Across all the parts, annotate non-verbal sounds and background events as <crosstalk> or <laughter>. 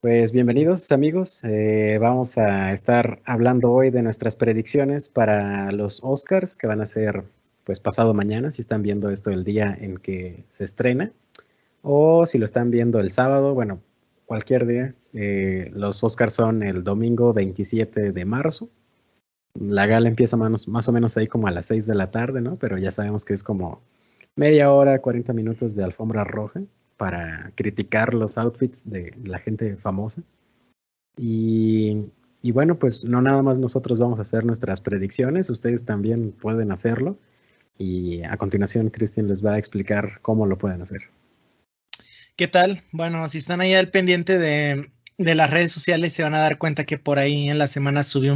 Pues bienvenidos amigos, eh, vamos a estar hablando hoy de nuestras predicciones para los Oscars que van a ser pues pasado mañana si están viendo esto el día en que se estrena o si lo están viendo el sábado, bueno, cualquier día. Eh, los Oscars son el domingo 27 de marzo. La gala empieza más, o menos ahí como a las 6 de la tarde, ¿no? Pero ya sabemos que es como media hora, 40 minutos de alfombra roja para criticar los outfits de la gente famosa. Y, bueno, pues no nada más nosotros vamos a hacer nuestras predicciones, ustedes también pueden hacerlo. Y a continuación, Cristian les va a explicar cómo lo pueden hacer. ¿Qué tal? Bueno, si están ahí al pendiente de, las redes sociales, se van a dar cuenta que por ahí en la semana subí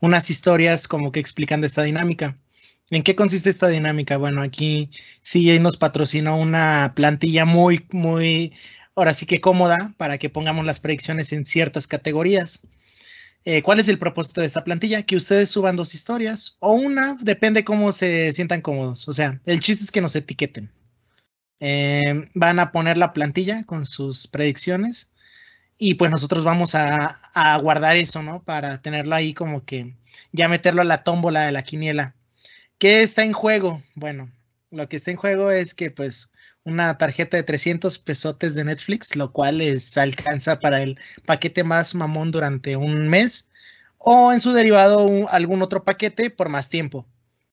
unas historias como que explicando esta dinámica. ¿En qué consiste esta dinámica? Bueno, aquí sí nos patrocinó una plantilla muy, muy, ahora sí que cómoda para que pongamos las predicciones en ciertas categorías. Eh, ¿Cuál es el propósito de esta plantilla? Que ustedes suban dos historias o una, depende cómo se sientan cómodos. O sea, el chiste es que nos etiqueten. Eh, van a poner la plantilla con sus predicciones y pues nosotros vamos a, a guardar eso, ¿no? Para tenerlo ahí como que ya meterlo a la tómbola de la quiniela. ¿Qué está en juego? Bueno, lo que está en juego es que pues una tarjeta de 300 pesotes de Netflix, lo cual les alcanza para el paquete más mamón durante un mes, o en su derivado algún otro paquete por más tiempo.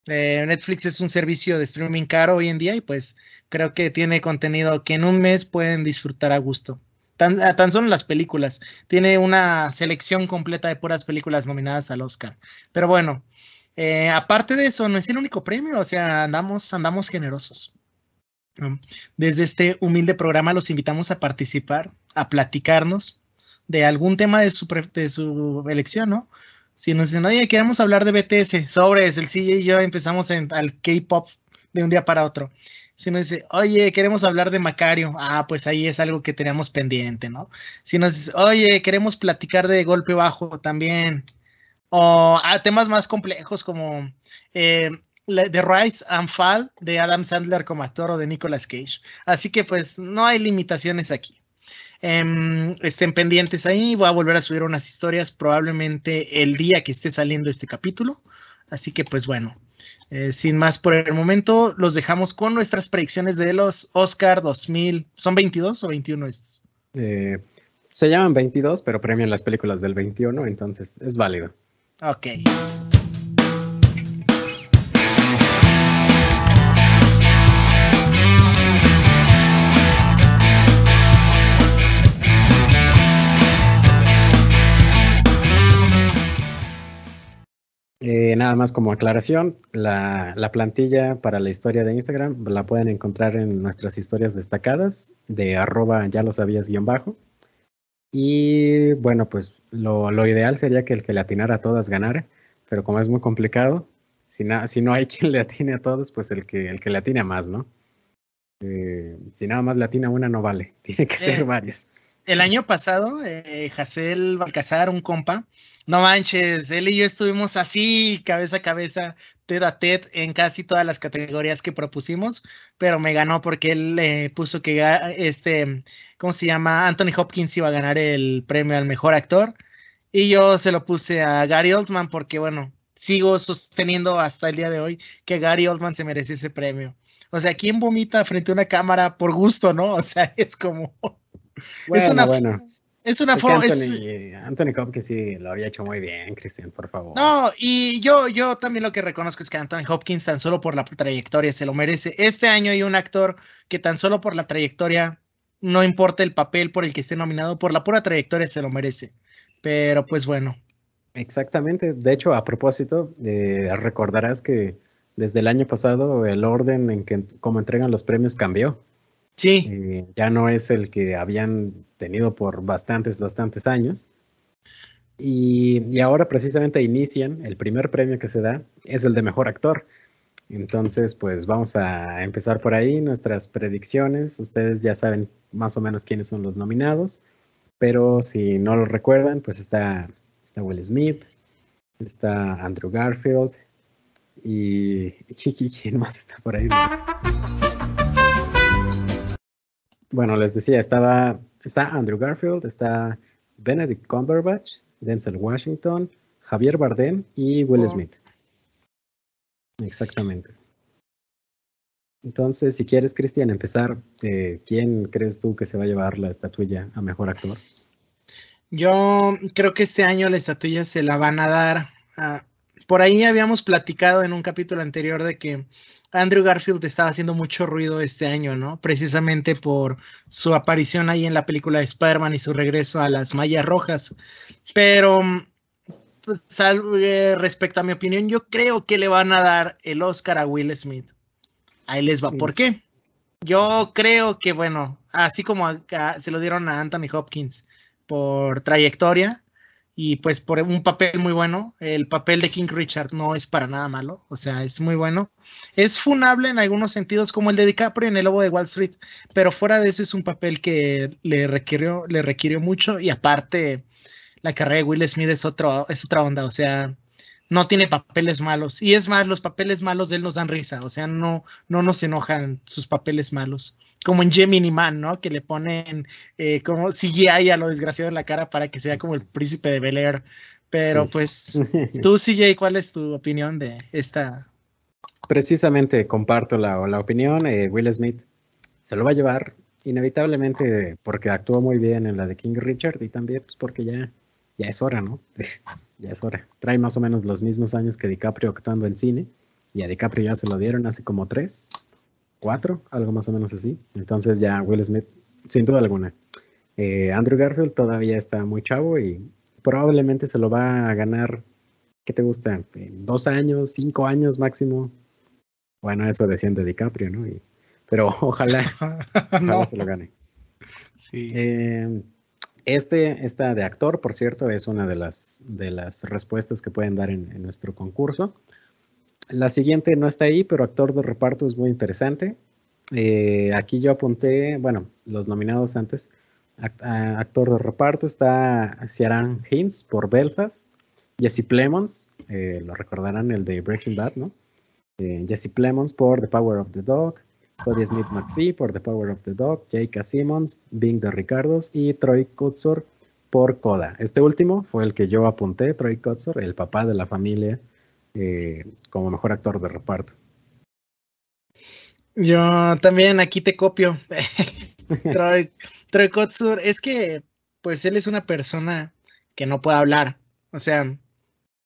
Eh, Netflix es un servicio de streaming caro hoy en día y pues creo que tiene contenido que en un mes pueden disfrutar a gusto. Tan, tan solo las películas. Tiene una selección completa de puras películas nominadas al Oscar. Pero bueno, eh, aparte de eso, no es el único premio, o sea, andamos, andamos generosos. Desde este humilde programa los invitamos a participar, a platicarnos de algún tema de su, de su elección, ¿no? Si nos dicen, oye, queremos hablar de BTS, sobres, el CJ y yo empezamos al K-pop de un día para otro. Si nos dice, oye, queremos hablar de Macario, ah, pues ahí es algo que teníamos pendiente, ¿no? Si nos dice, oye, queremos platicar de golpe bajo también, o a temas más complejos como eh, The Rise and Fall de Adam Sandler como actor o de Nicolas Cage. Así que pues no hay limitaciones aquí. Em, estén pendientes ahí, voy a volver a subir unas historias probablemente el día que esté saliendo este capítulo. Así que pues bueno, eh, sin más por el momento, los dejamos con nuestras predicciones de los Oscar 2000. ¿Son 22 o 21 estos? Eh, se llaman 22, pero premian las películas del 21, entonces es válido. Ok. Eh, nada más como aclaración, la, la, plantilla para la historia de Instagram la pueden encontrar en nuestras historias destacadas de arroba ya lo sabías guion bajo. Y bueno, pues lo, ideal sería que el que le atinara a todas ganara, pero como es muy complicado, si, si no hay <laughs> quien le atine a todos, pues el que, el que le atine a más, ¿no? Eh, si nada más le atina una, no vale, <laughs> tiene que ser eh, varias. El año pasado, eh, Jacel Balcazar, un compa, no manches, él y yo estuvimos así, cabeza a cabeza, TED a TED en casi todas las categorías que propusimos, pero me ganó porque él le puso que este, ¿cómo se llama? Anthony Hopkins iba a ganar el premio al mejor actor. Y yo se lo puse a Gary Oldman porque, bueno, sigo sosteniendo hasta el día de hoy que Gary Oldman se merece ese premio. O sea, ¿quién vomita frente a una cámara por gusto, no? <laughs> O sea, es como... es una, bueno. Es una forma. Anthony, Hopkins sí lo había hecho muy bien, Cristian, por favor. No, y yo, yo también lo que reconozco es que Anthony Hopkins tan solo por la trayectoria se lo merece. Este año hay un actor que tan solo por la trayectoria, no importa el papel por el que esté nominado, por la pura trayectoria se lo merece. Pero pues bueno. Exactamente. De hecho, a propósito, eh, recordarás que desde el año pasado el orden en que como entregan los premios cambió. Sí. Eh, ya no es el que habían tenido por bastantes, bastantes años. Y, ahora precisamente inician, el primer premio que se da es el de mejor actor. Entonces, pues vamos a empezar por ahí nuestras predicciones. Ustedes ya saben más o menos quiénes son los nominados, pero si no lo recuerdan, pues está, está Will Smith, está Andrew Garfield y <laughs> ¿quién más está por ahí? Bueno, les decía, estaba, está Andrew Garfield, está Benedict Cumberbatch, Denzel Washington, Javier Bardem y Will oh. Smith. Exactamente. Entonces, si quieres, Cristian, empezar, eh, ¿quién crees tú que se va a llevar la estatuilla a mejor actor? Yo creo que este año la estatuilla se la van a dar a... Por ahí habíamos platicado en un capítulo anterior de que Andrew Garfield estaba haciendo mucho ruido este año, ¿no? Precisamente por su aparición ahí en la película de Spider-Man y su regreso a las mallas rojas. Pero pues, eh, respecto a mi opinión, yo creo que le van a dar el Oscar a Will Smith. Ahí les va. ¿Por qué? Yo creo que, bueno, así como se lo dieron a Anthony Hopkins por trayectoria, y pues por un papel muy bueno. El papel de King Richard no es para nada malo, o sea, es muy bueno. Es funable en algunos sentidos como el de DiCaprio en El Lobo de Wall Street, pero fuera de eso es un papel que le requirió, le requirió mucho y aparte la carrera de Will Smith es, otro, es otra onda, o sea, no tiene papeles malos. Y es más, los papeles malos de él nos dan risa, o sea, no, no nos enojan sus papeles malos. Como en Gemini Man, ¿no? Que le ponen eh, como CGI a lo desgraciado en la cara para que sea como el príncipe de Bel Air. Pero pues, <laughs> tú, CJ, ¿cuál es tu opinión de esta? Precisamente comparto la, la opinión. Eh, Will Smith se lo va a llevar inevitablemente porque actuó muy bien en la de King Richard y también pues, porque ya, ya es hora, ¿no? <laughs> ya es hora. Trae más o menos los mismos años que DiCaprio actuando en cine. Y a DiCaprio ya se lo dieron hace como tres, cuatro, algo más o menos así. Entonces ya Will Smith, sin duda alguna. Eh, Andrew Garfield todavía está muy chavo y probablemente se lo va a ganar, ¿qué te gusta? dos años, cinco años máximo. Bueno, eso decían de DiCaprio, ¿no? pero <laughs> ojalá, no. se lo gane. Sí. Eh, este, esta de actor, por cierto, es una de las, de las respuestas que pueden dar en, nuestro concurso. La siguiente no está ahí, pero actor de reparto es muy interesante. Eh, aquí yo apunté, bueno, los nominados antes. actor de reparto está Ciaran Hinds por Belfast, Jesse Plemons, eh, lo recordarán el de Breaking Bad, ¿no? Eh, Jesse Plemons por The Power of the Dog, Cody Smith McPhee por The Power of the Dog, J.K. Simmons, Bing de Ricardos y Troy Kutzor por Coda. Este último fue el que yo apunté, Troy Kutzor, el papá de la familia, eh, como mejor actor de reparto. Yo también aquí te copio. <laughs> Troy, Troy es que pues él es una persona que no puede hablar, o sea,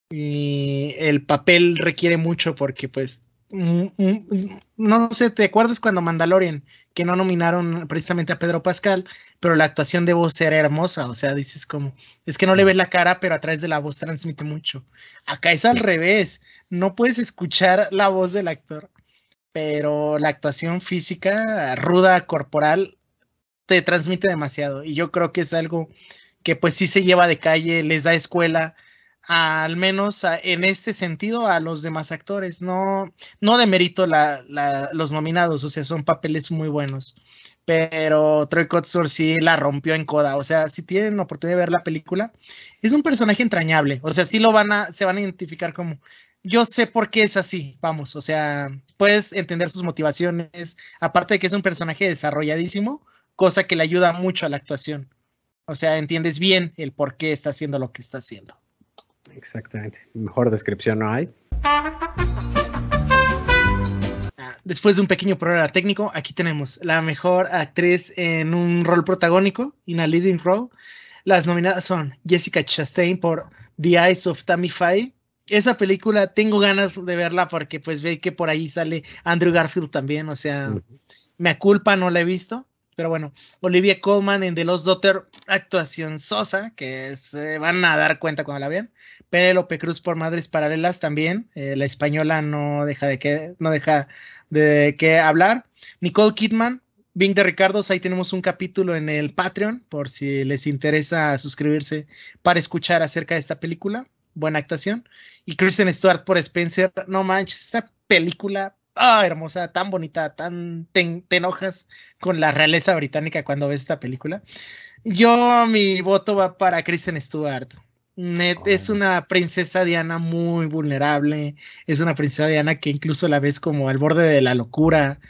y el papel requiere mucho porque pues no sé, ¿te acuerdas cuando Mandalorian, que no nominaron precisamente a Pedro Pascal, pero la actuación de voz era hermosa? O sea, dices como, es que no le ves la cara, pero a través de la voz transmite mucho. Acá es al revés, no puedes escuchar la voz del actor, pero la actuación física, ruda, corporal, te transmite demasiado. Y yo creo que es algo que pues sí se lleva de calle, les da escuela al menos en este sentido a los demás actores. No, no demerito la, los nominados, o sea, son papeles muy buenos. Pero Troy Kotsur sí la rompió en coda. O sea, si tienen oportunidad de ver la película, es un personaje entrañable. O sea, sí lo van a, se van a identificar como. Yo sé por qué es así, vamos, o sea, puedes entender sus motivaciones, aparte de que es un personaje desarrolladísimo, cosa que le ayuda mucho a la actuación. O sea, entiendes bien el por qué está haciendo lo que está haciendo. Exactamente. Mejor descripción no hay. Después de un pequeño problema técnico, aquí tenemos la mejor actriz en un rol protagónico, in a leading role. Las nominadas son Jessica Chastain por The Eyes of Tammy Faye. Esa película tengo ganas de verla porque pues ve que por ahí sale Andrew Garfield también, o sea, me culpa, no la he visto. Pero bueno, Olivia Colman en The Lost Daughter, actuación sosa, que se van a dar cuenta cuando la vean. Penelope Cruz por Madres Paralelas también. Eh, la española no deja de que, no deja de qué hablar. Nicole Kidman, Bing de Ricardos, ahí tenemos un capítulo en el Patreon, por si les interesa suscribirse para escuchar acerca de esta película. Buena actuación. Y Kristen Stewart por Spencer, no manches, esta película ah, hermosa, tan bonita, tan te, enojas con la realeza británica cuando ves esta película. Yo, mi voto va para Kristen Stewart. Es una princesa Diana muy vulnerable, es una princesa Diana que incluso la ves como al borde de la locura.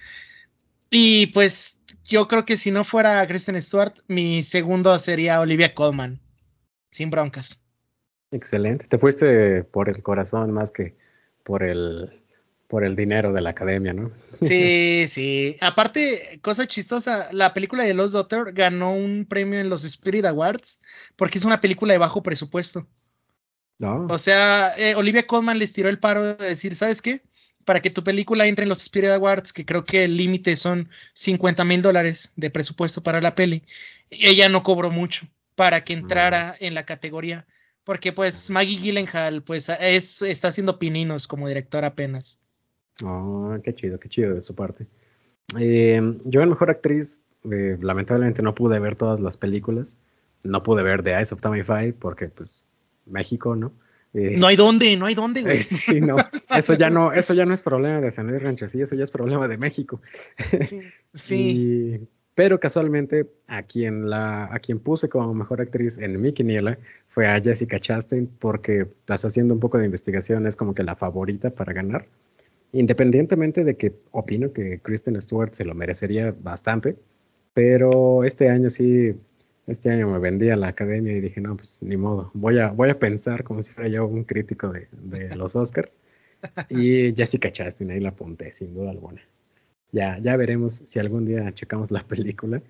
Y pues yo creo que si no fuera Kristen Stewart, mi segundo sería Olivia Colman, sin broncas. Excelente. Te fuiste por el corazón más que por el por el dinero de la academia, ¿no? <laughs> Sí, sí. Aparte, cosa chistosa, la película de Los Daughter ganó un premio en los Spirit Awards porque es una película de bajo presupuesto. No. O sea, eh, Olivia Colman les tiró el paro de decir, ¿sabes qué? Para que tu película entre en los Spirit Awards, que creo que el límite son 50 mil dólares de presupuesto para la peli, ella no cobró mucho para que entrara en la categoría, porque pues Maggie Gyllenhaal pues es, está haciendo pininos como directora apenas. Oh, qué chido, qué chido de su parte. Eh, yo en Mejor Actriz, eh, lamentablemente no pude ver todas las películas. No pude ver The Eyes of Tammy Faye porque, pues, México, ¿no? Eh, no hay dónde, no hay dónde, güey. <laughs> sí, no, eso ya no, eso ya no es problema de San Luis Rancho, sí, eso ya es problema de México. Sí, <laughs> sí. pero casualmente a quien la, a quien puse como mejor actriz en mi quiniela fue a Jessica Chastain, porque estás haciendo un poco de investigación, es como que la favorita para ganar. Independientemente de que opino que Kristen Stewart se lo merecería bastante, pero este año sí, este año me vendí a la academia y dije, no, pues ni modo, voy a, voy a pensar como si fuera yo un crítico de, de los Oscars. <laughs> Y Jessica Chastain, ahí la apunté, sin duda alguna. Ya, ya veremos si algún día checamos la película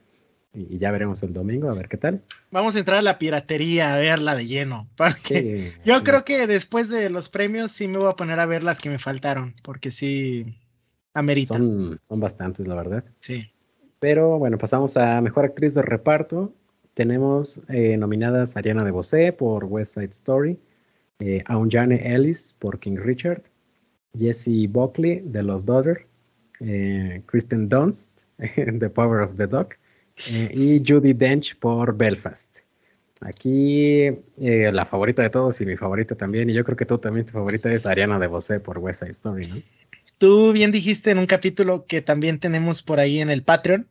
y ya veremos el domingo a ver qué tal. Vamos a entrar a la piratería a verla de lleno. Porque <laughs> yo creo que después de los premios sí me voy a poner a ver las que me faltaron, porque sí amerita. Son, son bastantes, la verdad. Sí. Pero bueno, pasamos a mejor actriz de reparto. Tenemos eh, nominadas Ariana DeBose por West Side Story, eh, Aunjane Ellis por King Richard, Jessie Buckley de Los Daughter, eh, Kristen Dunst <laughs> The Power of the Dog eh, y Judy Dench por Belfast. Aquí eh, la favorita de todos y mi favorita también, y yo creo que tú también tu favorita es Ariana DeBose por West Side Story, ¿no? Tú bien dijiste en un capítulo que también tenemos por ahí en el Patreon.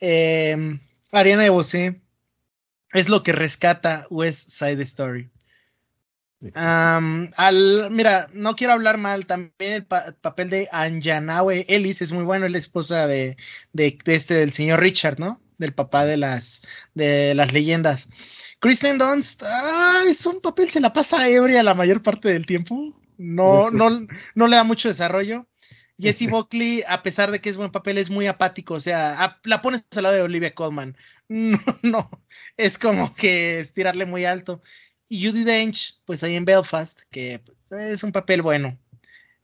Eh, Ariana DeBose es lo que rescata West Side Story. al, mira, no quiero hablar mal, también el papel de Anjanawe Ellis es muy bueno, es la esposa de, de, este del señor Richard, ¿no? Del papá de las, de las leyendas. Kristen Dunst, ah, es un papel, se la pasa ebria la mayor parte del tiempo. No, no, no le da mucho desarrollo. <laughs> Jesse Buckley, a pesar de que es buen papel, es muy apático. O sea, la pones al lado de Olivia Colman. <laughs> No, no, es como que es tirarle muy alto. Y Judy Dench, pues ahí en Belfast, que es un papel bueno.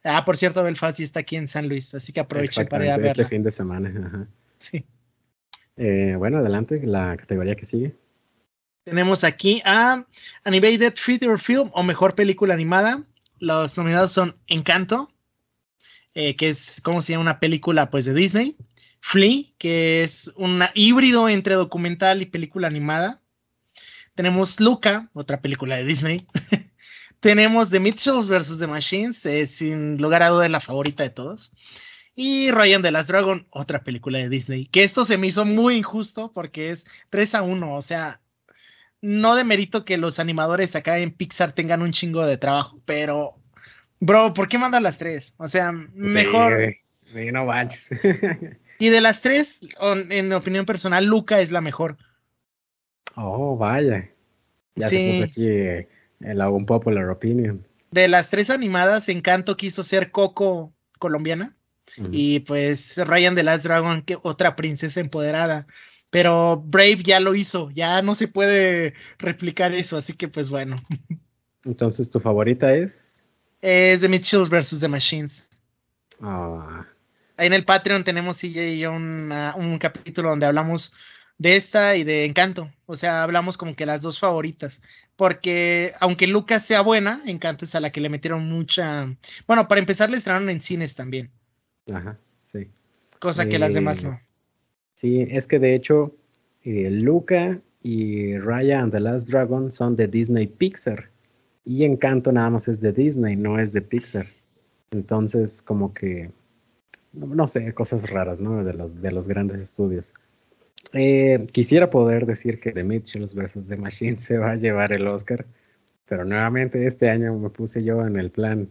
Ah, por cierto, Belfast ya está aquí en San Luis, así que aproveche para ir a este verla. Este fin de semana. Sí. Eh, bueno, adelante, la categoría que sigue. Tenemos aquí a Animated Feature Film o Mejor Película Animada. Los nominados son Encanto, eh, que es como si una película pues de Disney. Flea, que es un híbrido entre documental y película animada. Tenemos Luca, otra película de Disney. <laughs> Tenemos The Mitchells vs. The Machines, sin lugar a duda la favorita de todos. Y Ryan de Last Dragon, otra película de Disney. Que esto se me hizo muy injusto porque es 3 a 1. O sea, no demerito que los animadores acá en Pixar tengan un chingo de trabajo, pero, bro, ¿por qué mandan las tres? O sea, mejor. Sí, no manches. <laughs> y de las tres, en mi opinión personal, Luca es la mejor. Oh, vaya. Ya se puso aquí eh, el un popular opinion. De las tres animadas, Encanto quiso ser Coco colombiana. Y pues Ryan de Last Dragon, que otra princesa empoderada. Pero Brave ya lo hizo, ya no se puede replicar eso, así que pues bueno. <laughs> Entonces, ¿tu favorita es? Es The Mitchells vs. The Machines. Ah. Ahí en el Patreon tenemos y yo un capítulo donde hablamos de esta y de Encanto. O sea, hablamos como que las dos favoritas. Porque aunque Lucas sea buena, Encanto es a la que le metieron mucha. Bueno, para empezar, le estrenaron en cines también. Ajá, sí. Cosa que las demás no. Sí, es que de hecho, eh, Luca y Raya and the Last Dragon son de Disney Pixar. Y Encanto nada más es de Disney, no es de Pixar. Entonces, como que, no, sé, cosas raras, ¿no? De los, de los grandes estudios. Eh, quisiera poder decir que The Mitchells vs. The Machine se va a llevar el Oscar, pero nuevamente este año me puse yo en el plan.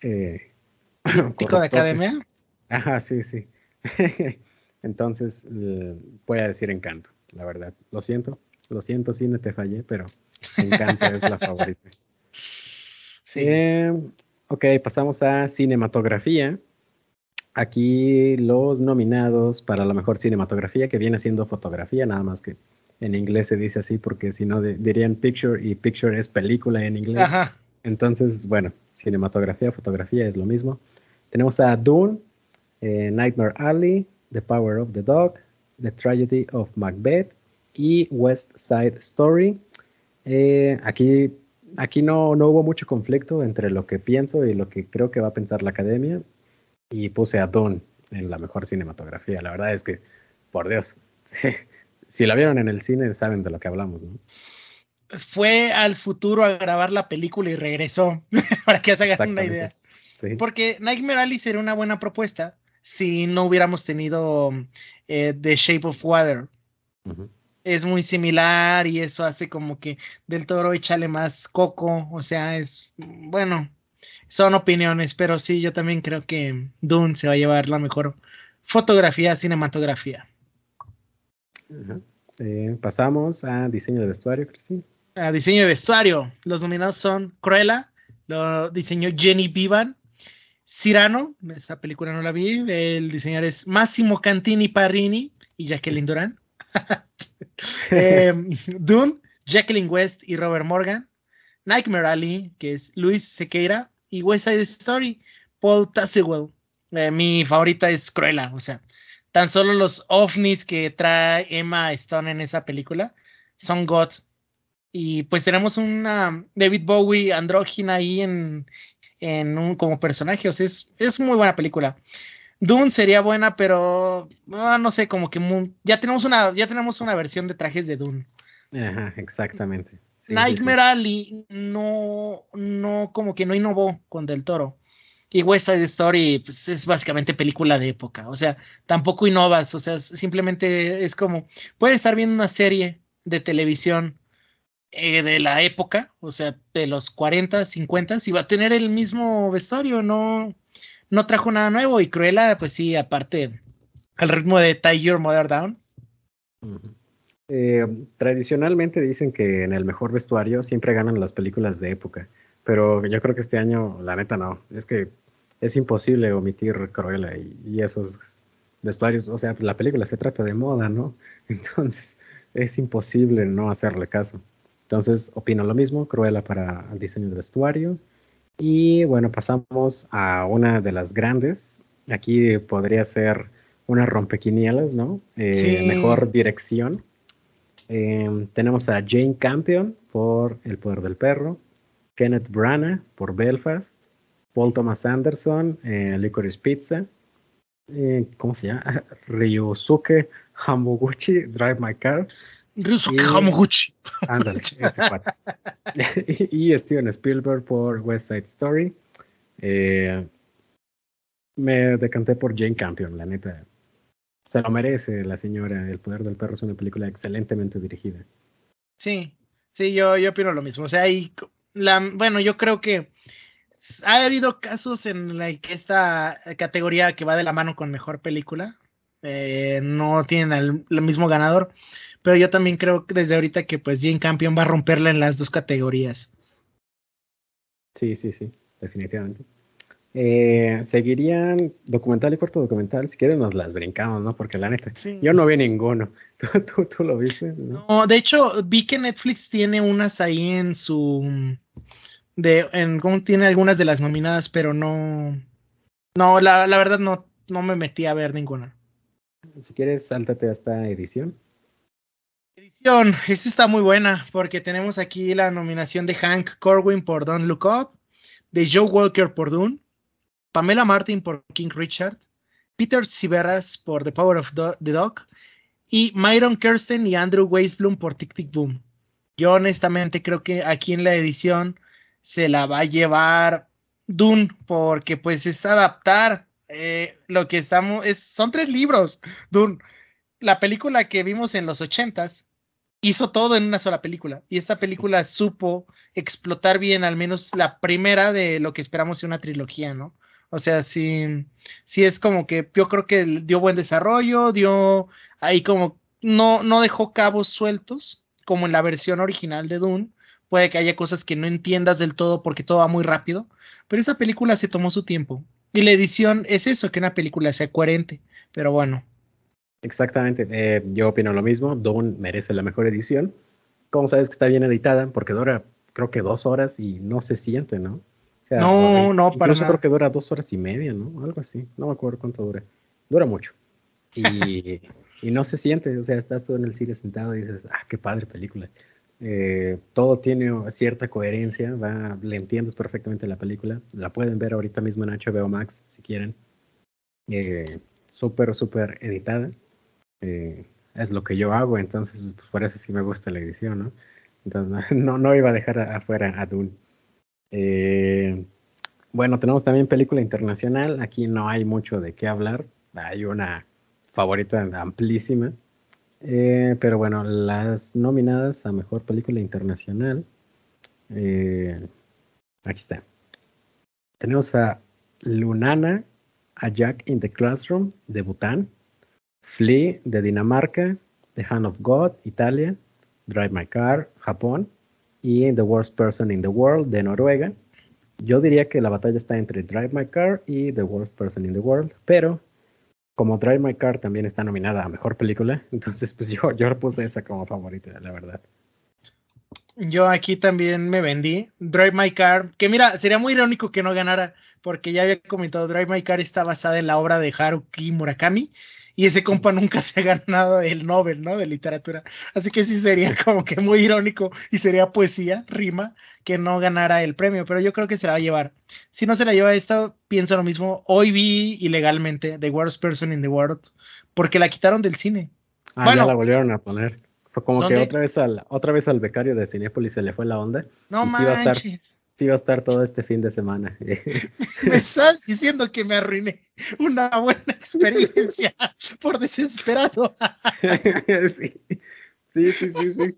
Eh, ¿Pico de academia? Ajá, sí, sí. <laughs> Entonces, eh, voy a decir Encanto, la verdad. Lo siento, lo siento, cine, te fallé, pero Encanto es la favorita. <laughs> Sí. Eh, ok, pasamos a cinematografía. Aquí los nominados para la mejor cinematografía, que viene siendo fotografía, nada más que en inglés se dice así, porque si no dirían picture y picture es película en inglés. Entonces, bueno, cinematografía, fotografía es lo mismo. Tenemos a Dune, eh, Nightmare Alley, The Power of the Dog, The Tragedy of Macbeth y West Side Story. Eh, aquí aquí no, no hubo mucho conflicto entre lo que pienso y lo que creo que va a pensar la academia. Y puse a Don en la mejor cinematografía. La verdad es que, por Dios, <laughs> si la vieron en el cine saben de lo que hablamos, ¿no? Fue al futuro a grabar la película y regresó, <laughs> para que se hagan una idea. Porque Nightmare Alley sería una buena propuesta si no hubiéramos tenido eh, The Shape of Water es muy similar y eso hace como que del toro échale más coco, o sea, es bueno, son opiniones, pero sí, yo también creo que Dune se va a llevar la mejor fotografía, cinematografía. Eh, pasamos a diseño de vestuario, Cristina. A diseño de vestuario. Los nominados son Cruella, lo diseñó Jenny Vivan, Cirano, esta película no la vi, el diseñador es Massimo Cantini Parrini y Jacqueline Durán. <laughs> eh, Dune, Jacqueline West y Robert Morgan. Nightmare Alley, que es Luis Sequeira. Y West Side Story, Paul Tassewell. Eh, mi favorita es Cruella, o sea, tan solo los ovnis que trae Emma Stone en esa película son God. Y pues tenemos una David Bowie andrógina ahí en, en un como personaje, o sea, es, es muy buena película. Dune sería buena, pero ah, no sé, como que ya tenemos una, ya tenemos una versión de trajes de Dune. Ajá, exactamente. Nightmare Alley no, no, como que no innovó con Del Toro. Y West Side Story pues, es básicamente película de época. O sea, tampoco innovas. O sea, simplemente es como, puedes estar viendo una serie de televisión eh, de la época, o sea, de los 40, 50, y va a tener el mismo vestuario, no, no trajo nada nuevo y Cruella, pues sí, aparte al ritmo de Tiger Mother Down. Eh, tradicionalmente dicen que en el mejor vestuario siempre ganan las películas de época, pero yo creo que este año, la neta, no. Es que es imposible omitir Cruella y, esos vestuarios. O sea, la película se trata de moda, ¿no? <laughs> Entonces es imposible no hacerle caso. Entonces opino lo mismo, Cruella para el diseño de vestuario. Y bueno, pasamos a una de las grandes. Aquí podría ser una rompequinielas, ¿no? Eh, mejor dirección. Em, tenemos a Jane Campion por El Poder del Perro, Kenneth Branagh por Belfast, Paul Thomas Anderson, eh, Licorice Pizza, eh, ¿cómo se llama? <laughs> Ryusuke Hamoguchi, Drive My Car, Ryusuke Hamaguchi. Ándale, <laughs> ese <laughs> y, Steven Spielberg por West Side Story. Eh, me decanté por Jane Campion, la neta. Se lo merece la señora. El poder del perro es una película excelentemente dirigida. Sí, sí, yo, yo opino lo mismo. O sea, la, bueno, yo creo que ha habido casos en la que esta categoría que va de la mano con mejor película eh, no tienen el mismo ganador pero yo también creo que desde ahorita que pues Jane Campion va a romperla en las dos categorías. Sí, sí, sí, definitivamente. Eh, seguirían documental y corto documental. Si quieren, nos las brincamos, ¿no? Porque la neta, yo no vi ninguno. <laughs> ¿Tú, tú, lo viste? ¿no? de hecho, vi que Netflix tiene unas ahí en su. De, en, tiene algunas de las nominadas, pero no. No, la, la verdad no, no me metí a ver ninguna. Si quieres, sáltate a esta edición. Edición, esta está muy buena porque tenemos aquí la nominación de Hank Corwin por Don't Look Up, de Joe Walker por Dune, Pamela Martin por King Richard, Peter Siveras por The Power of the Dog y Myron Kirsten y Andrew Weisblum por Tic Tic Boom. Yo honestamente creo que aquí en la edición se la va a llevar Dune porque pues es adaptar eh, lo que estamos, es, son tres libros, Dune la película que vimos en los ochentas hizo todo en una sola película. Y esta película supo explotar bien, al menos la primera de lo que esperamos de una trilogía, ¿no? O sea, sí, sí es como que yo creo que dio buen desarrollo, dio ahí como no, no dejó cabos sueltos, como en la versión original de Dune. Puede que haya cosas que no entiendas del todo porque todo va muy rápido, pero esa película se tomó su tiempo. Y la edición es eso, que una película sea coherente. Pero bueno, Exactamente, eh, yo opino lo mismo. Dawn merece la mejor edición. ¿Cómo sabes que está bien editada? Porque dura, creo que dos horas y no se siente, ¿no? O sea, no, no, para Incluso creo que dura dos horas y media, ¿no? Algo así. No me acuerdo cuánto dura. Dura mucho. Y, <laughs> y no se siente. O sea, estás tú en el cine sentado y dices, ah, qué padre película. Eh, todo tiene cierta coherencia. Va, le entiendes perfectamente la película. La pueden ver ahorita mismo en HBO Max si quieren. Eh, súper, súper editada. Eh, es lo que yo hago, entonces pues, por eso sí me gusta la edición, ¿no? Entonces <laughs> no, no iba a dejar afuera a Dune. Eh, bueno, tenemos también película internacional, aquí no hay mucho de qué hablar, hay una favorita amplísima, eh, pero bueno, las nominadas a Mejor Película Internacional, aquí está. Tenemos a Lunana, a Jack in the Classroom de Bután, Flea de Dinamarca, The Hand of God, Italia, Drive My Car, Japón y The Worst Person in the World de Noruega. Yo diría que la batalla está entre Drive My Car y The Worst Person in the World, pero como Drive My Car también está nominada a Mejor Película, <laughs> entonces pues yo, yo puse esa como favorita, la verdad. Yo aquí también me vendí. Drive My Car, que mira, sería muy irónico que no ganara, porque ya había comentado, Drive My Car está basada en la obra de Haruki Murakami, y ese compa nunca se ha ganado el Nobel, ¿no? De literatura. Así que sí sería <laughs> como que muy irónico y sería poesía, rima, que no ganara el premio, pero yo creo que se la va a llevar. Si no se la lleva esta, pienso lo mismo. Hoy vi ilegalmente The Worst Person in the World porque la quitaron del cine. Ah, bueno, ya la volvieron a poner. Fue como que otra vez al otra vez al becario de Cinepolis se le fue la onda. No manches sí va a estar todo este fin de semana. <laughs> me estás diciendo que me arruiné una buena experiencia <laughs> por desesperado. <laughs> sí. Sí, sí, sí,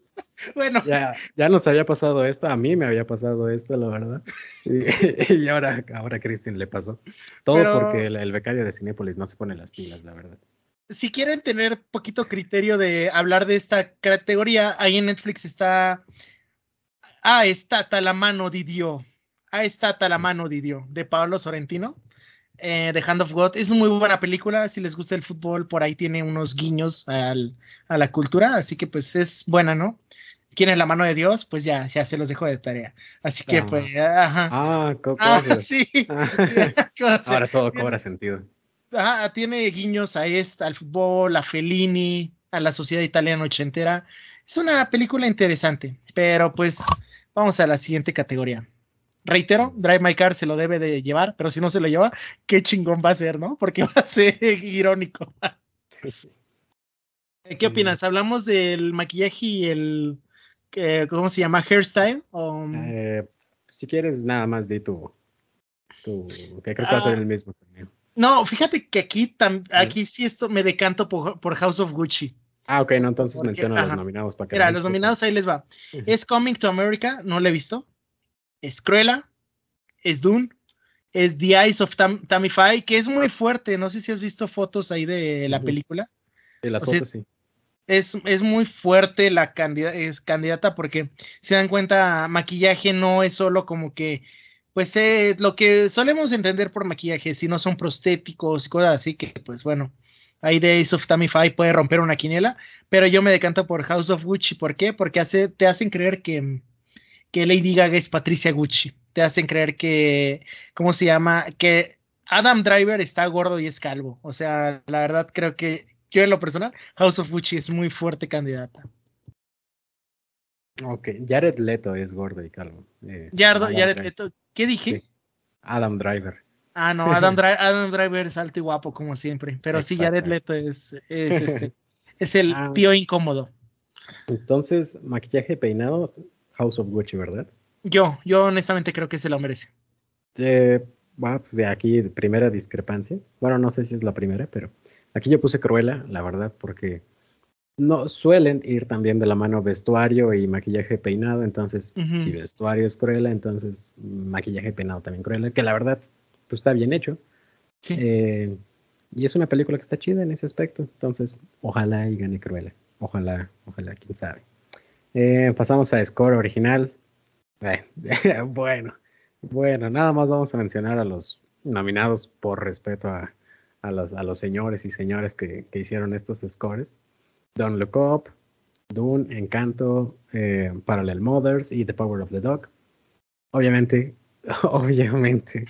Bueno. Ya, ya nos había pasado esto, a mí me había pasado esto, la verdad. Y, ahora, ahora a Cristian le pasó. Todo porque el, el, becario de Cinépolis no se pone las pilas, la verdad. Si quieren tener poquito criterio de hablar de esta categoría, ahí en Netflix está Ah, está la mano di Dio. Ah, está la mano di Dio, de Pablo Sorrentino. Eh, The Hand of God. Es muy buena película. Si les gusta el fútbol, por ahí tiene unos guiños a la cultura. Así que, pues, es buena, ¿no? ¿Quién es la mano de Dios? Pues ya, ya se los dejo de tarea. Así que, ah. pues, ajá. Ah, ah <laughs> sí. Ahora todo cobra sentido. Ajá, tiene guiños a esta, al fútbol, a Fellini, a la sociedad italiana ochentera. Es una película interesante, pero pues Vamos a la siguiente categoría. Reitero, Drive My Car se lo debe de llevar, pero si no se lo lleva, qué chingón va a ser, ¿no? Porque <laughs> va a ser irónico. <laughs> ¿Qué opinas? ¿Hablamos del maquillaje y el, ¿cómo se llama? Hairstyle? Eh, si quieres, nada más de tu, tu que creo que va a ser ah. el mismo también. No, fíjate que aquí, aquí sí esto me decanto por House of Gucci. Ah, ok, no, entonces menciona los nominados para que. Mira, los nominados ahí les va. Es Coming to America, no lo he visto. Es Cruella, es Dune, es The Eyes of Tam Tamify, que es muy fuerte. No sé si has visto fotos ahí de la película. De las fotos, sí. Es, es, muy fuerte la candidata, es candidata porque se dan cuenta, maquillaje no es solo como que, pues eh, lo que solemos entender por maquillaje, si no son prostéticos y cosas así, que pues bueno, ahí de Ace of Tamify puede romper una quiniela, pero yo me decanto por House of Gucci. ¿Por qué? Porque hace, te hacen creer que, que Lady Gaga es Patricia Gucci. Te hacen creer que, ¿cómo se llama? Que Adam Driver está gordo y es calvo. O sea, la verdad creo que yo en lo personal, House of Gucci es muy fuerte candidata. Ok, Jared Leto es gordo y calvo. Eh, Jared, Leto, ¿qué dije? Adam Driver. Ah, no, Adam, Driver es alto y guapo como siempre, pero sí, Jared Leto es, es, este, <laughs> es el ah. tío incómodo. Entonces, maquillaje peinado, House of Gucci, ¿verdad? Yo, yo honestamente creo que se lo merece. Eh, de aquí, primera discrepancia. Bueno, no sé si es la primera, pero aquí yo puse Cruella, la verdad, porque no suelen ir también de la mano vestuario y maquillaje peinado, entonces si vestuario es Cruella, entonces maquillaje peinado también Cruella, que la verdad pues está bien hecho. Sí. Eh, y es una película que está chida en ese aspecto. Entonces, ojalá y gane Cruella. Ojalá, ojalá, quién sabe. Eh, pasamos a score original. Eh, <laughs> bueno, bueno, nada más vamos a mencionar a los nominados por respeto a, a, los, a los señores y señores que, que hicieron estos scores. Don't Look Up, Dune, Encanto, eh, Parallel Mothers y The Power of the Dog. Obviamente, <laughs> obviamente,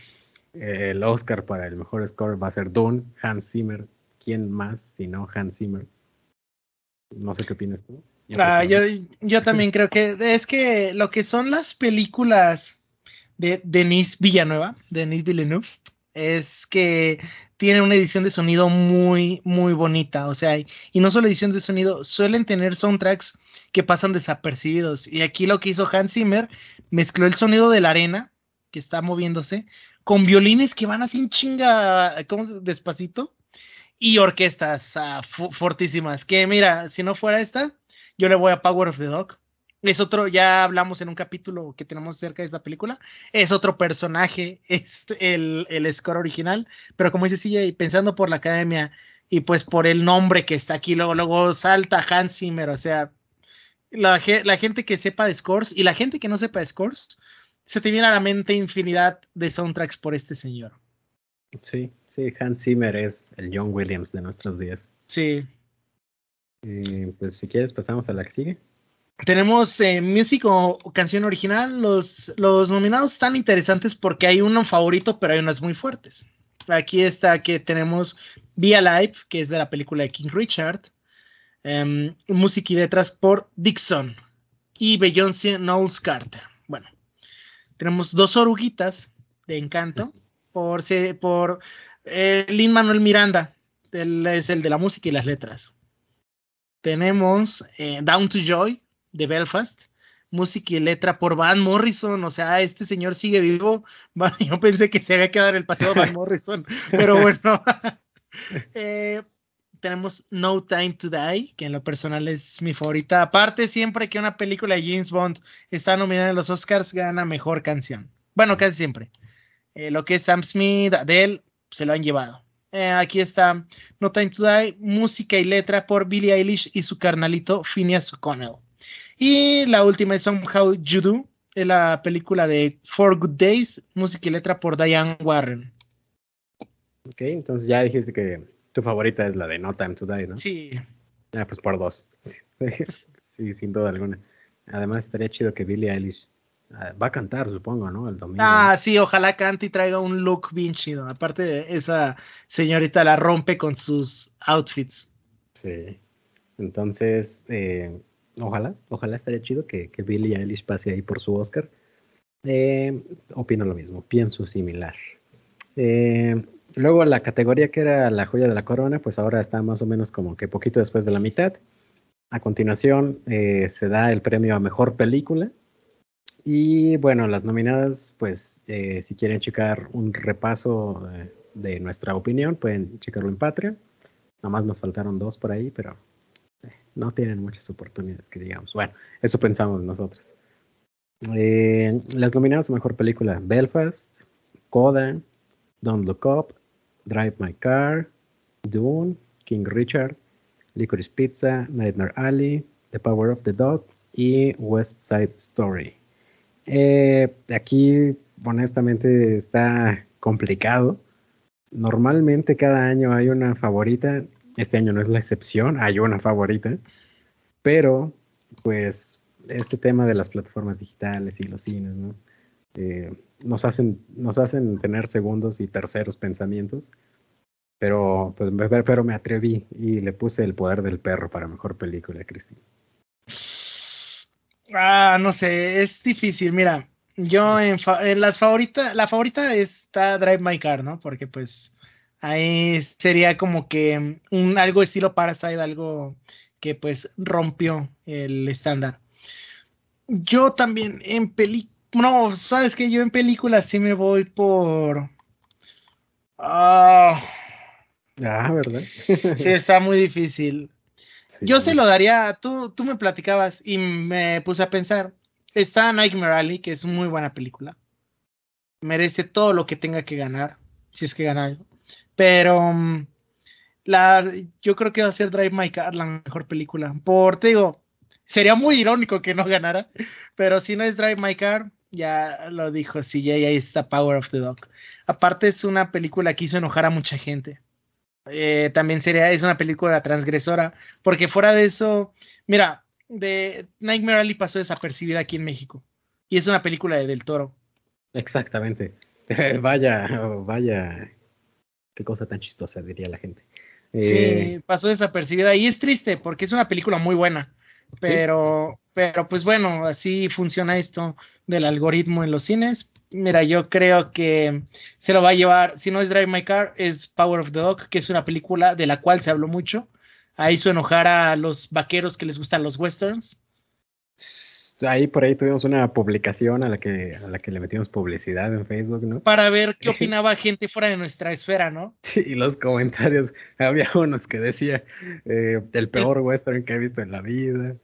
eh, el Oscar para el mejor score va a ser Dune, Hans Zimmer. ¿Quién más si no Hans Zimmer? No sé qué opinas tú. Ah, yo, yo también creo que es que lo que son las películas de Denis Villanueva, Denis Villeneuve, es que tiene una edición de sonido muy, muy bonita. O sea, y no solo edición de sonido, suelen tener soundtracks que pasan desapercibidos. Y aquí lo que hizo Hans Zimmer, mezcló el sonido de la arena, que está moviéndose, con violines que van así en chinga, ¿cómo se, despacito? Y orquestas uh, fortísimas. Que mira, si no fuera esta, yo le voy a Power of the Dog. Es otro, ya hablamos en un capítulo que tenemos cerca de esta película. Es otro personaje, <laughs> es el, el score original. Pero como dice CJ, pensando por la academia y pues por el nombre que está aquí, luego, luego salta Hans Zimmer. O sea, la, la gente que sepa de scores y la gente que no sepa de scores, se te viene a la mente infinidad de soundtracks por este señor. Sí, sí, Hans Zimmer es el John Williams de nuestros días. Sí. Eh, pues si quieres pasamos a la que sigue. Tenemos eh, música o, o, canción original. Los, los nominados están interesantes porque hay uno favorito, pero hay unas muy fuertes. Aquí está que tenemos Be Alive, que es de la película de King Richard. Um, música y letras por Dixon y Beyoncé Knowles Carter. Bueno, tenemos dos oruguitas de encanto por, por eh, Lin Manuel Miranda, él es el de la música y las letras. Tenemos eh, Down to Joy de Belfast, música y letra por Van Morrison, o sea, este señor sigue vivo. <laughs> Yo pensé que se había quedado el pasado Van <laughs> Morrison, pero bueno. <laughs> eh, tenemos No Time to Die, que en lo personal es mi favorita. Aparte, siempre que una película de James Bond está nominada en los Oscars, gana mejor canción. Bueno, casi siempre. Eh, lo que es Sam Smith, Adele, se lo han llevado. Eh, aquí está No Time to Die, música y letra por Billie Eilish y su carnalito Phineas O'Connell. Y la última es Somehow You Do, es la película de Four Good Days, música y letra por Diane Warren. Ok, entonces ya dijiste que tu favorita es la de No Time to Die, ¿no? Sí. Ah, pues por dos. <laughs> sí, sin duda alguna. Además, estaría chido que Billie Eilish uh, va a cantar, supongo, ¿no? El domingo. Ah, sí, ojalá cante y traiga un look bien chido. Aparte, esa señorita la rompe con sus outfits. Sí. Entonces, eh, ojalá, ojalá estaría chido que, que, Billie Eilish pase ahí por su Oscar. Eh, opino lo mismo, pienso similar. Eh, Luego la categoría que era la joya de la corona, pues ahora está más o menos como que poquito después de la mitad. A continuación eh, se da el premio a mejor película. Y bueno, las nominadas, pues eh, si quieren checar un repaso eh, de nuestra opinión, pueden checarlo en Patreon. Nada más nos faltaron dos por ahí, pero no tienen muchas oportunidades que digamos. Bueno, eso pensamos nosotros. las nominadas a mejor película: Belfast, Coda, Don't Look Up, Drive My Car, Dune, King Richard, Licorice Pizza, Nightmare Alley, The Power of the Dog y West Side Story. Eh, aquí, honestamente, está complicado. Normalmente cada año hay una favorita. Este año no es la excepción, hay una favorita. Pero, pues, este tema de las plataformas digitales y los cines, ¿no? Eh, nos, hacen, nos hacen tener segundos y terceros pensamientos. Pero, pues, pero me atreví y le puse el poder del perro para mejor película, Cristina. Ah, no sé, es difícil. Mira, yo en las favoritas, la favorita está Drive My Car, ¿no? Porque pues ahí sería como que un algo estilo Parasite, algo que pues rompió el estándar. Yo también en película no, sabes que yo en películas sí me voy por. Ah, ah ¿verdad? <laughs> sí, está muy difícil. Sí, yo se lo daría, tú, tú me platicabas y me puse a pensar. Está Nightmare Alley, que es muy buena película. Merece todo lo que tenga que ganar. si es que gana algo. Pero mm, la, yo creo que va a ser Drive My Car la mejor película. Por, te digo, sería muy irónico que no ganara, pero si no es Drive My Car, ya lo dijo CJ, ahí está Power of the Dog. Aparte es una película que hizo enojar a mucha gente. Eh, también sería, es una película transgresora, porque fuera de eso, mira, de Nightmare Alley pasó desapercibida aquí en México. Y es una película de Del Toro. Exactamente. <laughs> vaya, vaya. Qué cosa tan chistosa, diría la gente. Sí, eh, pasó desapercibida. Y es triste, porque es una película muy buena. Pero, pero pues bueno, así funciona esto del algoritmo en los cines. Mira, yo creo que se lo va a llevar, si no es Drive My Car, es Power of the Dog, que es una película de la cual se habló mucho. Ahí hizo enojar a los vaqueros que les gustan los westerns. Ahí por ahí tuvimos una publicación a la que a la que le metimos publicidad en Facebook, ¿no? Para ver qué <laughs> opinaba gente fuera de nuestra esfera, ¿no? Sí, y los comentarios, <laughs> había unos que decía eh, el peor western que he visto en la vida.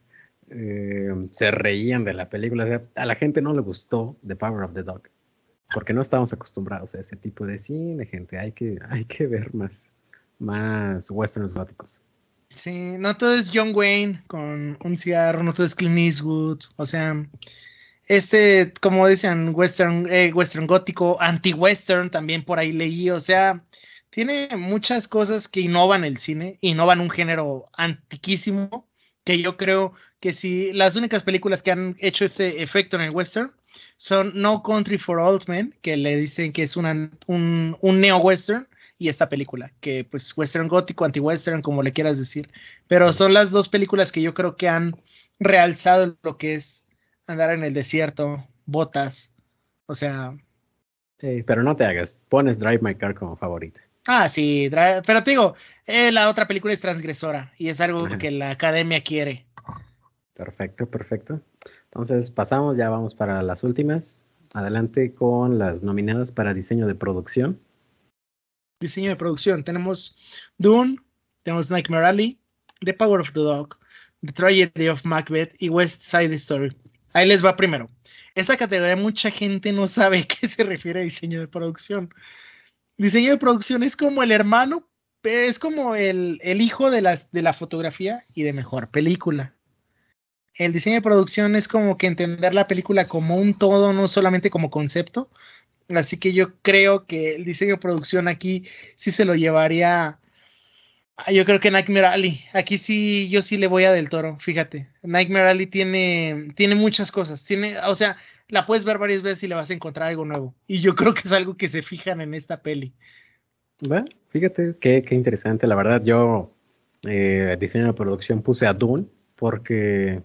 Eh, se reían de la película. O sea, a la gente no le gustó The Power of the Dog. Porque no estamos acostumbrados a ese tipo de cine, gente. Hay que, <laughs> hay que ver más, más westerns exóticos. Sí, no todo es John Wayne con un cigarro, no todo es Clint Eastwood, o sea, este, como decían, western, eh, western gótico, anti-western, también por ahí leí, o sea, tiene muchas cosas que innovan el cine, innovan un género antiquísimo, que yo creo que si las únicas películas que han hecho ese efecto en el western son No Country for Old Men, que le dicen que es un, un neo-western, y esta película, que pues western gótico, anti-western, como le quieras decir. Pero son las dos películas que yo creo que han realzado lo que es andar en el desierto, botas, o sea... pero no te hagas, pones Drive My Car como favorita. Ah, sí, pero te digo, eh, la otra película es transgresora y es algo que la academia quiere. Perfecto, perfecto. Entonces pasamos, ya vamos para las últimas. Adelante con las nominadas para diseño de producción diseño de producción. Tenemos Dune, tenemos Nightmare Alley, The Power of the Dog, The Tragedy of Macbeth y West Side Story. Ahí les va primero. Esta categoría mucha gente no sabe <laughs> a qué se refiere a diseño de producción. Diseño de producción es como el hermano, es como el, hijo de, las, de la fotografía y de mejor película. El diseño de producción es como que entender la película como un todo, no solamente como concepto, Así que yo creo que el diseño de producción aquí sí se lo llevaría. Yo creo que Nightmare Alley. Aquí sí, yo sí le voy a Del Toro, fíjate. Nightmare Alley tiene, tiene muchas cosas. Tiene, o sea, la puedes ver varias veces y le vas a encontrar algo nuevo. Y yo creo que es algo que se fijan en esta peli. fíjate, qué, qué, interesante. La verdad, yo eh, diseño de producción puse a Dune porque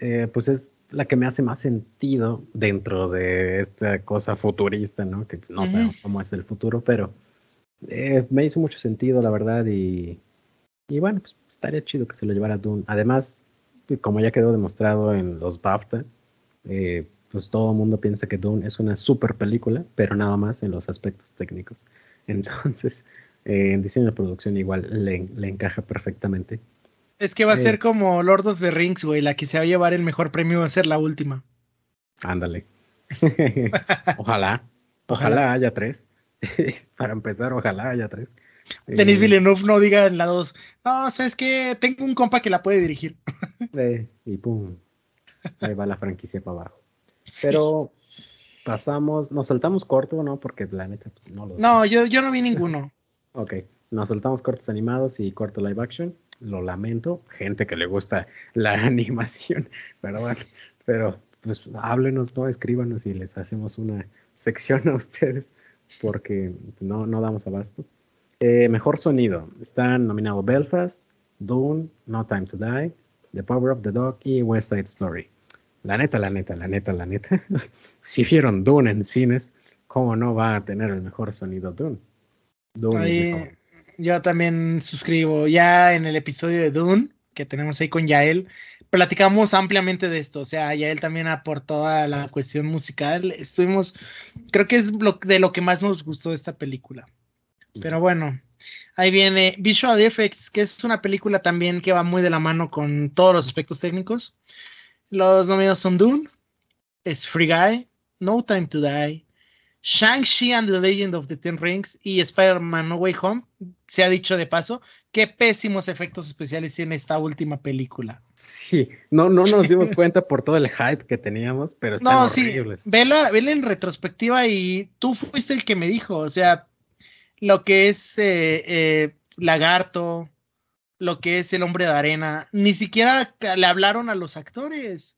eh, pues es la que me hace más sentido dentro de esta cosa futurista, ¿no? Que no sabemos cómo es el futuro, pero eh, me hizo mucho sentido, la verdad, y, y bueno, pues estaría chido que se lo llevara Dune. Además, como ya quedó demostrado en los BAFTA, eh, pues todo el mundo piensa que Dune es una super película, pero nada más en los aspectos técnicos. <laughs> Entonces, eh, en diseño de producción igual le, le encaja perfectamente. Es que va a ser como Lord of the Rings, güey. La que se va a llevar el mejor premio va a ser la última. Ándale. <laughs> ojalá. Ojalá haya tres. <laughs> Para empezar, ojalá haya tres. Denis eh, Villeneuve no diga en la dos. No, sabes que tengo un compa que la puede dirigir. <laughs> eh, y pum. Ahí va la franquicia para abajo. Pero pasamos, nos saltamos corto, ¿no? Porque la neta, pues, no lo No, yo, yo no vi ninguno. <laughs> ok. Nos saltamos cortos animados y corto live action lo lamento, gente que le gusta la animación, perdón, pero pues háblenos, no escríbanos y les hacemos una sección a ustedes porque no, no damos abasto. Eh, mejor sonido, están nominados Belfast, Dune, No Time to Die, The Power of the Dog y West Side Story. La neta, la neta, la neta, la neta. <laughs> si vieron Dune en cines, ¿cómo no va a tener el mejor sonido Dune? Dune yo también suscribo. Ya en el episodio de Dune, que tenemos ahí con Yael, platicamos ampliamente de esto. O sea, Yael también aportó a la cuestión musical. Estuvimos, creo que es de lo que más nos gustó de esta película. Pero bueno, ahí viene Visual Effects, que es una película también que va muy de la mano con todos los aspectos técnicos. Los nominados son Dune, es Free Guy, No Time to Die, Shang-Chi and the Legend of the Ten Rings y Spider-Man No Way Home, se ha dicho de paso, qué pésimos efectos especiales tiene esta última película. Sí, no, no nos dimos <laughs> cuenta por todo el hype que teníamos, pero están no, horribles. Sí, vela, vela en retrospectiva y tú fuiste el que me dijo, o sea, lo que es eh, eh, Lagarto, lo que es el hombre de arena, ni siquiera le hablaron a los actores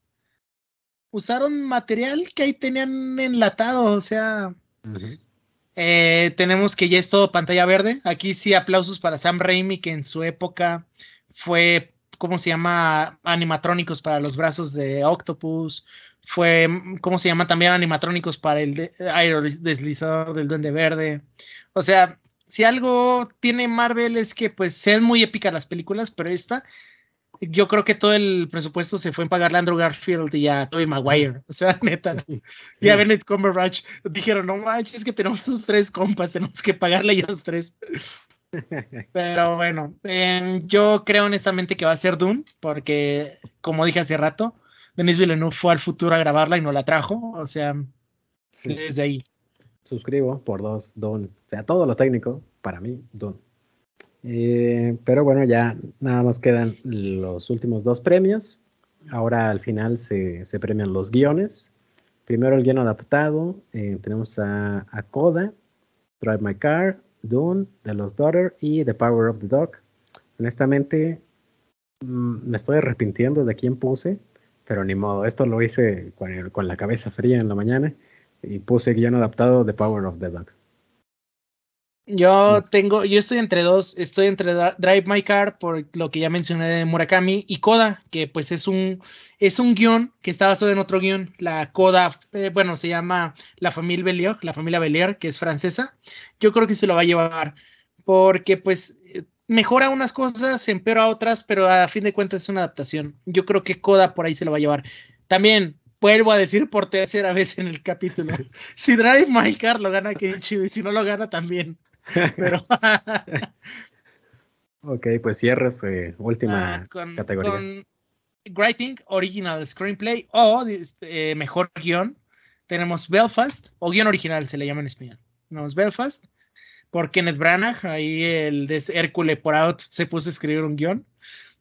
usaron material que ahí tenían enlatado, o sea, eh, tenemos que ya es todo pantalla verde. Aquí sí aplausos para Sam Raimi, que en su época fue, ¿cómo se llama? Animatrónicos para los brazos de Octopus. Fue, ¿cómo se llama? También animatrónicos para el de, deslizador del Duende Verde. O sea, si algo tiene Marvel es que pues sean muy épicas las películas, pero esta yo creo que todo el presupuesto se fue en pagarle a Andrew Garfield y a Tobey Maguire. O sea, <laughs> neta. Y a Bennett Cumberbatch dijeron, no manches, es que tenemos sus tres compas, tenemos que pagarle a ellos tres. <laughs> Pero bueno, em, yo creo honestamente que va a ser Dune, porque como dije hace rato, Denis Villeneuve fue al futuro a grabarla y no la trajo. O sea, desde ahí. Suscribo por dos, Dune. O sea, todo lo técnico, para mí, Dune. Eh, pero bueno, ya nada más quedan los últimos dos premios. Ahora al final se, premian los guiones. Primero el guion adaptado. Eh, tenemos a, a, Coda, Drive My Car, Dune, The Lost Daughter y The Power of the Dog. Honestamente, mm, me estoy arrepintiendo de quién puse, pero ni modo. Esto lo hice con, la cabeza fría en la mañana y puse guion adaptado The Power of the Dog. Yo tengo, yo estoy entre dos, estoy entre Drive My Car por lo que ya mencioné de Murakami y Coda, que pues es un es un guion que está basado en otro guion. La Coda, eh, bueno, se llama La Familia Bellier, la familia Bellier, que es francesa. Yo creo que se lo va a llevar porque pues mejora unas cosas, empeora otras, pero a fin de cuentas es una adaptación. Yo creo que Coda por ahí se lo va a llevar. También vuelvo a decir por tercera vez en el capítulo. <laughs> Si Drive My Car lo gana, qué chido, y si no lo gana también. <laughs> Pero... <laughs> ok, pues cierres eh, última ah, categoría. Con Writing, Original Screenplay o eh, Mejor Guión, tenemos Belfast, o guion original se le llama en español. Tenemos Belfast, por Kenneth Branagh, ahí el de Hércules por Out se puso a escribir un guion.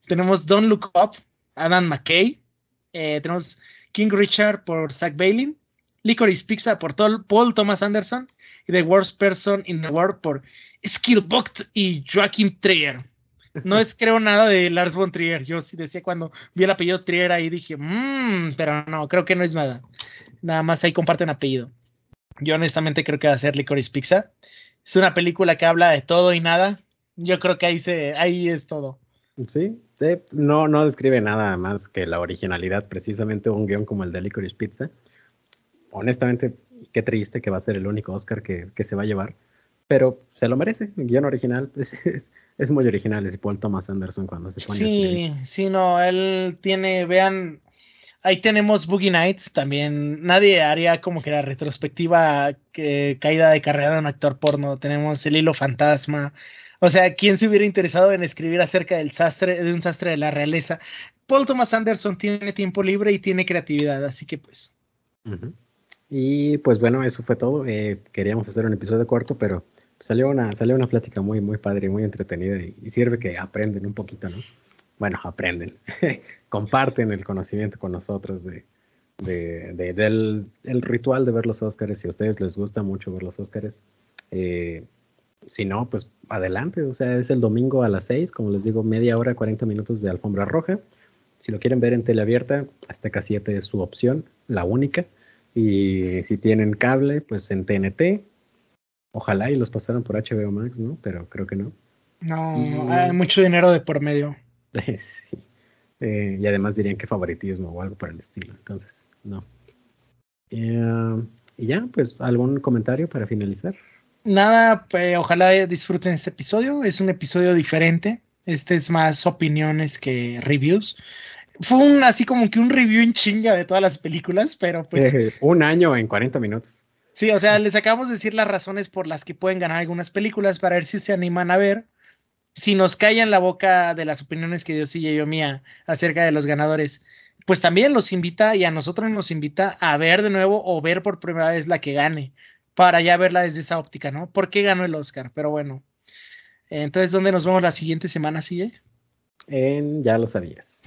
Tenemos Don't Look Up, Adam McKay. Eh, tenemos King Richard por Zach Bailey. Licorice Pizza por Paul Thomas Anderson y The Worst Person in the World por Skillbox y Joachim Trier. No es <laughs> creo nada de Lars von Trier. Yo sí decía cuando vi el apellido Trier ahí dije, mmm, pero no, creo que no es nada. Nada más ahí comparten apellido. Yo honestamente creo que va a ser Licorice Pizza. Es una película que habla de todo y nada. Yo creo que ahí se, ahí es todo. Sí, no, no describe nada más que la originalidad, precisamente un guion como el de Licorice Pizza honestamente, qué triste que va a ser el único Oscar que, se va a llevar. Pero se lo merece. El guion original <laughs> es, muy original. Es Paul Thomas Anderson cuando se pone Sí, sí, no. Él tiene, vean, ahí tenemos Boogie Nights también. Nadie haría como que la retrospectiva que, caída de carrera de un actor porno. Tenemos El Hilo Fantasma. O sea, ¿quién se hubiera interesado en escribir acerca del sastre, de un sastre de la realeza? Paul Thomas Anderson tiene tiempo libre y tiene creatividad, así que pues. Y pues bueno, eso fue todo. Eh, queríamos hacer un episodio corto, pero salió una, salió una plática muy, muy padre, muy entretenida y, sirve que aprenden un poquito, ¿no? Bueno, aprenden, <laughs> comparten el conocimiento con nosotros de, del el ritual de ver los Óscares. Si a ustedes les gusta mucho ver los Óscares, eh, si no, pues adelante. O sea, es el domingo a las 6, como les digo, media hora, 40 minutos de alfombra roja. Si lo quieren ver en tele abierta, Azteca 7 es su opción, la única. Y si tienen cable, pues en TNT. Ojalá y los pasaran por HBO Max, ¿no? Pero creo que no. No, hay mucho dinero de por medio. <laughs> sí. Eh, y además dirían que favoritismo o algo por el estilo. Entonces, no. Eh, y ya, pues, ¿algún comentario para finalizar? Nada, pues, ojalá disfruten este episodio. Es un episodio diferente. Este es más opiniones que reviews fue un así como que un review en chinga de todas las películas, pero pues. Eh, un año en 40 minutos. Sí, o sea, les acabamos de decir las razones por las que pueden ganar algunas películas para ver si se animan a ver. Si nos callan la boca de las opiniones que dio y yo mía acerca de los ganadores, pues también los invita y a nosotros nos invita a ver de nuevo o ver por primera vez la que gane. para ya verla desde esa óptica, ¿no? ¿Por qué ganó el Oscar? Pero bueno. Entonces, ¿dónde nos vemos la siguiente semana, sigue? En Ya lo sabías.